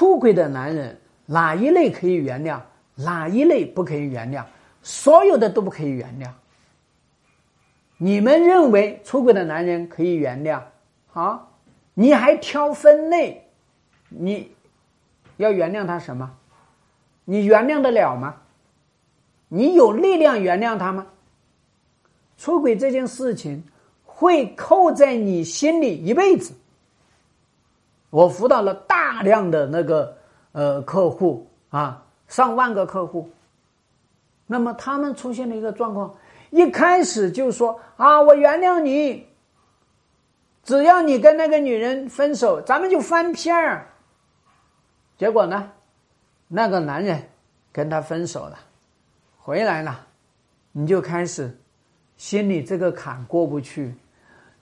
出轨的男人哪一类可以原谅，哪一类不可以原谅？所有的都不可以原谅。你们认为出轨的男人可以原谅？啊，你还挑分类，你要原谅他什么？你原谅得了吗？你有力量原谅他吗？出轨这件事情会扣在你心里一辈子。我辅导了大量的那个呃客户啊，上万个客户，那么他们出现了一个状况，一开始就说啊，我原谅你，只要你跟那个女人分手，咱们就翻篇儿。结果呢，那个男人跟他分手了，回来了，你就开始心里这个坎过不去，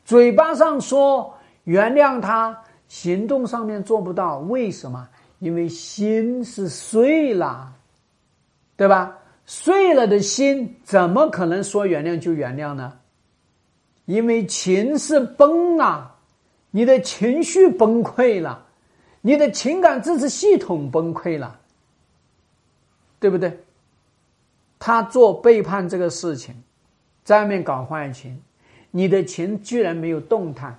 嘴巴上说原谅他。行动上面做不到，为什么？因为心是碎了，对吧？碎了的心怎么可能说原谅就原谅呢？因为情是崩了，你的情绪崩溃了，你的情感支持系统崩溃了，对不对？他做背叛这个事情，在外面搞坏情，你的情居然没有动弹，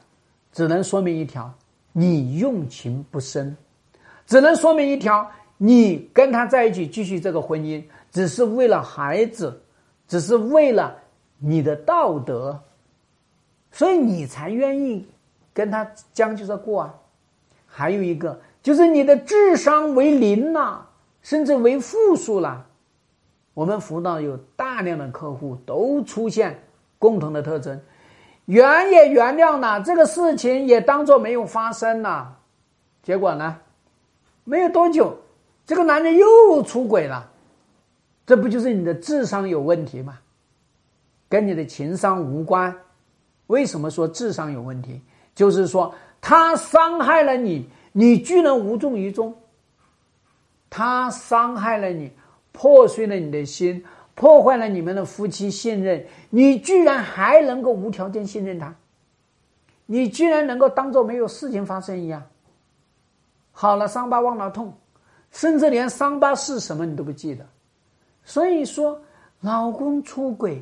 只能说明一条。你用情不深，只能说明一条：你跟他在一起继续这个婚姻，只是为了孩子，只是为了你的道德，所以你才愿意跟他将就着过啊。还有一个就是你的智商为零了，甚至为负数了。我们辅导有大量的客户都出现共同的特征。原也原谅了这个事情，也当做没有发生了。结果呢，没有多久，这个男人又出轨了。这不就是你的智商有问题吗？跟你的情商无关。为什么说智商有问题？就是说他伤害了你，你居然无动于衷。他伤害了你，破碎了你的心。破坏了你们的夫妻信任，你居然还能够无条件信任他，你居然能够当做没有事情发生一样。好了，伤疤忘了痛，甚至连伤疤是什么你都不记得。所以说，老公出轨，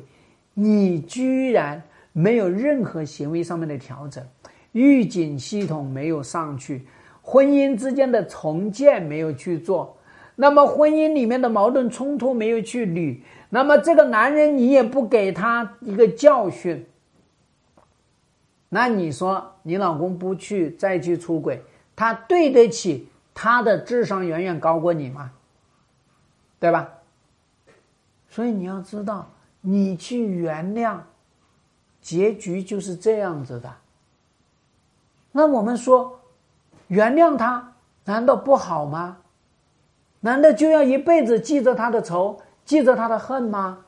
你居然没有任何行为上面的调整，预警系统没有上去，婚姻之间的重建没有去做，那么婚姻里面的矛盾冲突没有去捋。那么这个男人，你也不给他一个教训，那你说你老公不去再去出轨，他对得起他的智商远远高过你吗？对吧？所以你要知道，你去原谅，结局就是这样子的。那我们说，原谅他难道不好吗？难道就要一辈子记着他的仇？记着他的恨吗？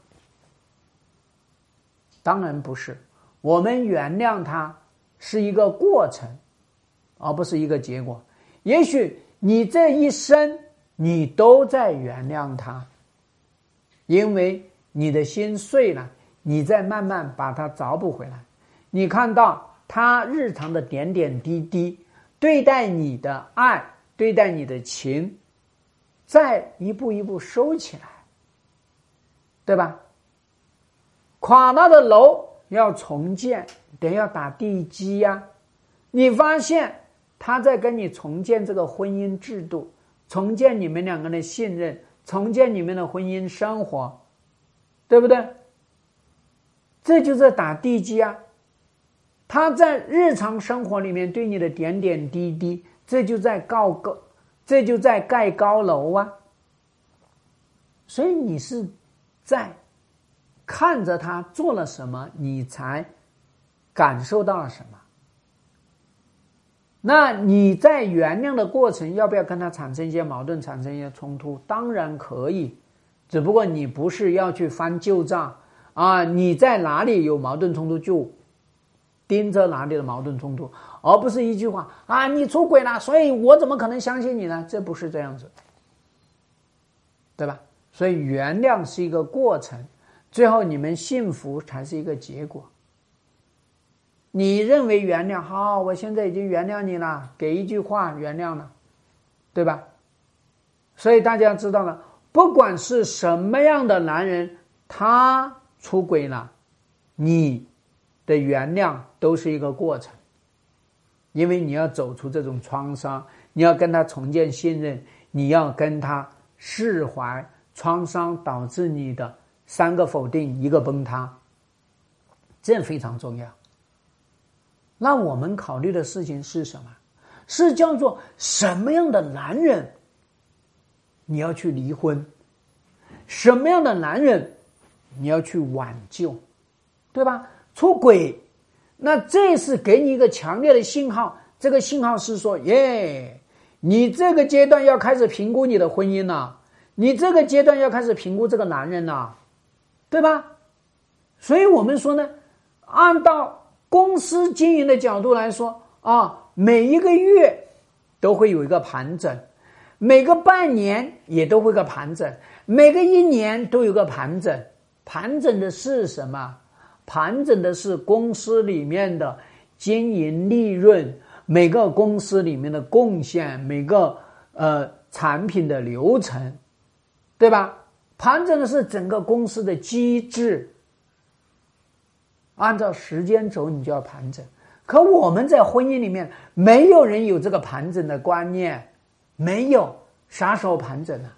当然不是。我们原谅他是一个过程，而不是一个结果。也许你这一生你都在原谅他，因为你的心碎了，你再慢慢把它找补回来。你看到他日常的点点滴滴，对待你的爱，对待你的情，再一步一步收起来。对吧？垮了的楼要重建，得要打地基呀。你发现他在跟你重建这个婚姻制度，重建你们两个人的信任，重建你们的婚姻生活，对不对？这就在打地基啊。他在日常生活里面对你的点点滴滴，这就在告高，这就在盖高楼啊。所以你是。在看着他做了什么，你才感受到了什么。那你在原谅的过程，要不要跟他产生一些矛盾，产生一些冲突？当然可以，只不过你不是要去翻旧账啊！你在哪里有矛盾冲突，就盯着哪里的矛盾冲突，而不是一句话啊！你出轨了，所以我怎么可能相信你呢？这不是这样子，对吧？所以原谅是一个过程，最后你们幸福才是一个结果。你认为原谅好，我现在已经原谅你了，给一句话原谅了，对吧？所以大家知道了，不管是什么样的男人，他出轨了，你的原谅都是一个过程，因为你要走出这种创伤，你要跟他重建信任，你要跟他释怀创伤导致你的三个否定，一个崩塌，这非常重要。那我们考虑的事情是什么？是叫做什么样的男人，你要去离婚？什么样的男人，你要去挽救？对吧？出轨，那这是给你一个强烈的信号。这个信号是说，耶，你这个阶段要开始评估你的婚姻了，你这个阶段要开始评估这个男人了，对吧？所以我们说呢，按照。公司经营的角度来说啊，每一个月都会有一个盘整，每个半年也都会个盘整，每个一年都有个盘整。盘整的是什么？盘整的是公司里面的经营利润，每个公司里面的贡献，每个呃产品的流程，对吧？盘整的是整个公司的机制。按照时间轴，你就要盘整。可我们在婚姻里面，没有人有这个盘整的观念，没有啥时候盘整呢？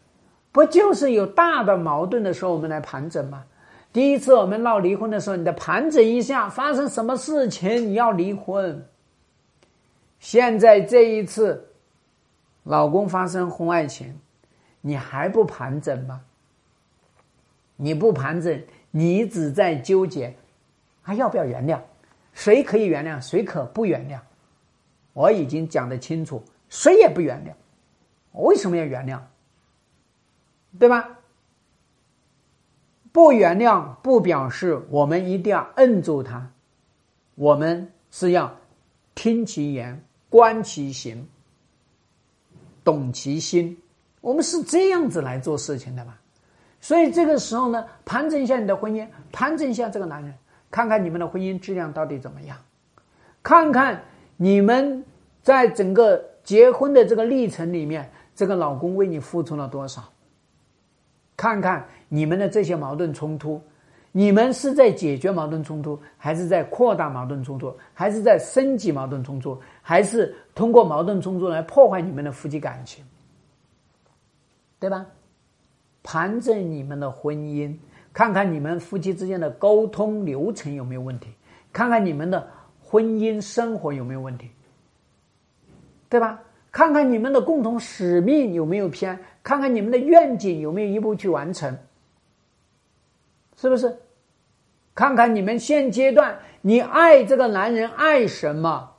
不就是有大的矛盾的时候，我们来盘整吗？第一次我们闹离婚的时候，你得盘整一下，发生什么事情你要离婚。现在这一次，老公发生婚外情，你还不盘整吗？你不盘整，你只在纠结。还要不要原谅？谁可以原谅？谁可不原谅？我已经讲得清楚，谁也不原谅。我为什么要原谅？对吧？不原谅不表示我们一定要摁住他，我们是要听其言，观其行，懂其心。我们是这样子来做事情的嘛？所以这个时候呢，盘整一下你的婚姻，盘整一下这个男人。看看你们的婚姻质量到底怎么样？看看你们在整个结婚的这个历程里面，这个老公为你付出了多少？看看你们的这些矛盾冲突，你们是在解决矛盾冲突，还是在扩大矛盾冲突，还是在升级矛盾冲突，还是通过矛盾冲突来破坏你们的夫妻感情？对吧？盘正你们的婚姻。看看你们夫妻之间的沟通流程有没有问题，看看你们的婚姻生活有没有问题，对吧？看看你们的共同使命有没有偏，看看你们的愿景有没有一步去完成，是不是？看看你们现阶段你爱这个男人爱什么？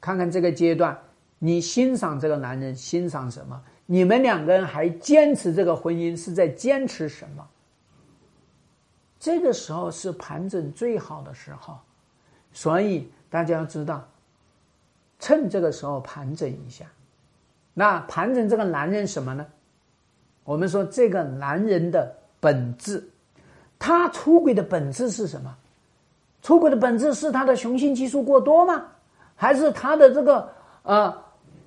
看看这个阶段你欣赏这个男人欣赏什么？你们两个人还坚持这个婚姻是在坚持什么？这个时候是盘整最好的时候，所以大家要知道，趁这个时候盘整一下。那盘整这个男人什么呢？我们说这个男人的本质，他出轨的本质是什么？出轨的本质是他的雄性激素过多吗？还是他的这个呃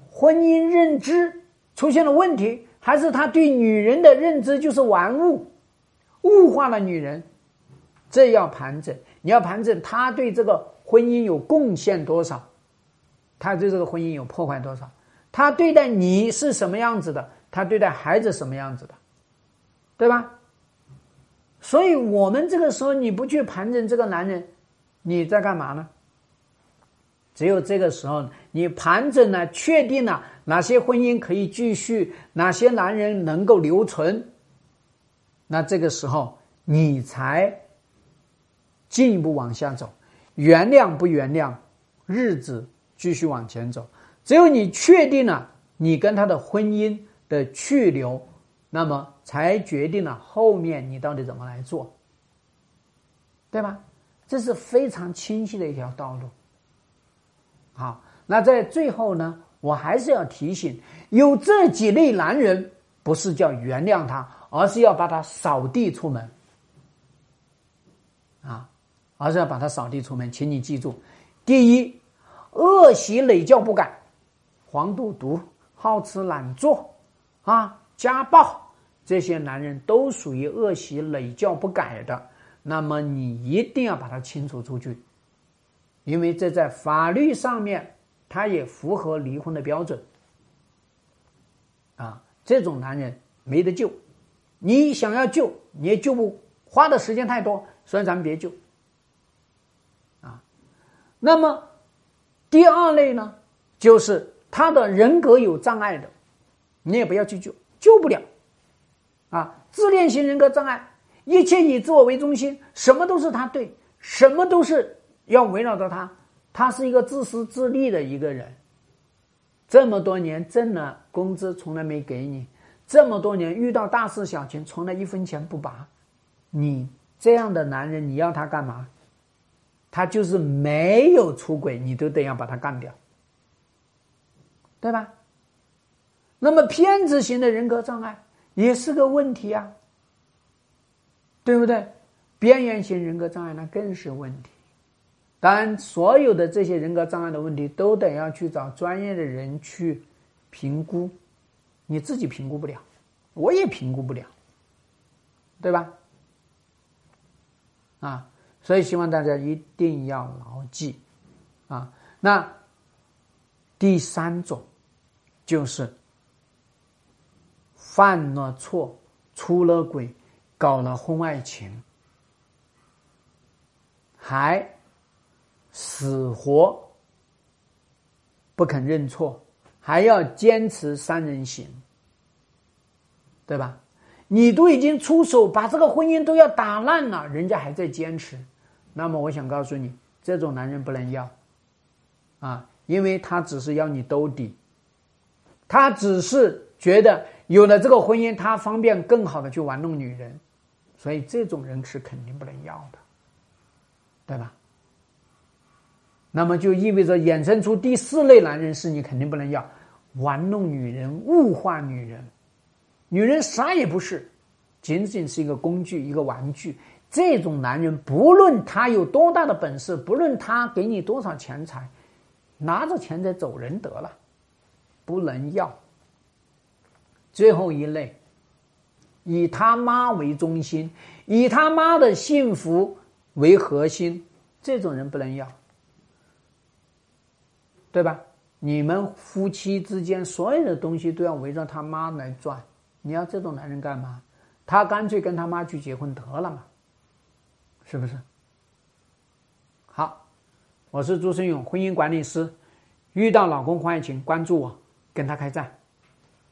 婚姻认知出现了问题？还是他对女人的认知就是玩物，物化了女人？这要盘整，你要盘整他对这个婚姻有贡献多少，他对这个婚姻有破坏多少，他对待你是什么样子的，他对待孩子什么样子的，对吧？所以我们这个时候你不去盘整这个男人，你在干嘛呢？只有这个时候，你盘整了，确定了哪些婚姻可以继续，哪些男人能够留存，那这个时候你才。进一步往下走，原谅不原谅，日子继续往前走。只有你确定了你跟他的婚姻的去留，那么才决定了后面你到底怎么来做，对吧？这是非常清晰的一条道路。好，那在最后呢，我还是要提醒，有这几类男人，不是叫原谅他，而是要把他扫地出门。啊。而是要把他扫地出门，请你记住：第一，恶习累教不改，黄赌毒，好吃懒做，啊，家暴，这些男人都属于恶习累教不改的。那么你一定要把他清除出去，因为这在法律上面，他也符合离婚的标准。啊，这种男人没得救，你想要救你也救不，花的时间太多，所以咱们别救。啊，那么第二类呢，就是他的人格有障碍的。你也不要去救，救不了，啊，自恋型人格障碍，一切以自我为中心，什么都是他对，什么都是要围绕着他，他是一个自私自利的一个人。这么多年挣了工资从来没给你，这么多年遇到大事小情从来一分钱不拔，你这样的男人你要他干嘛？他就是没有出轨，你都得要把他干掉，对吧？那么偏执型的人格障碍也是个问题啊，对不对？边缘型人格障碍那更是问题。当然，所有的这些人格障碍的问题都得要去找专业的人去评估，你自己评估不了，我也评估不了，对吧？啊，所以希望大家一定要牢记啊。那第三种就是。犯了错，出了轨，搞了婚外情，还死活不肯认错，还要坚持三人行，对吧？你都已经出手把这个婚姻都要打烂了，人家还在坚持，那么我想告诉你，这种男人不能要啊，因为他只是要你兜底，他只是觉得。有了这个婚姻，他方便更好的去玩弄女人，所以这种人是肯定不能要的，对吧？那么就意味着衍生出第四类男人是你肯定不能要，玩弄女人、物化女人，女人啥也不是，仅仅是一个工具、一个玩具。这种男人，不论他有多大的本事，不论他给你多少钱财，拿着钱财走人得了，不能要。最后一类，以他妈为中心，以他妈的幸福为核心，这种人不能要，对吧？你们夫妻之间所有的东西都要围着他妈来转，你要这种男人干嘛？他干脆跟他妈去结婚得了嘛，是不是？好，我是朱生勇，婚姻管理师，遇到老公婚外情，关注我，跟他开战。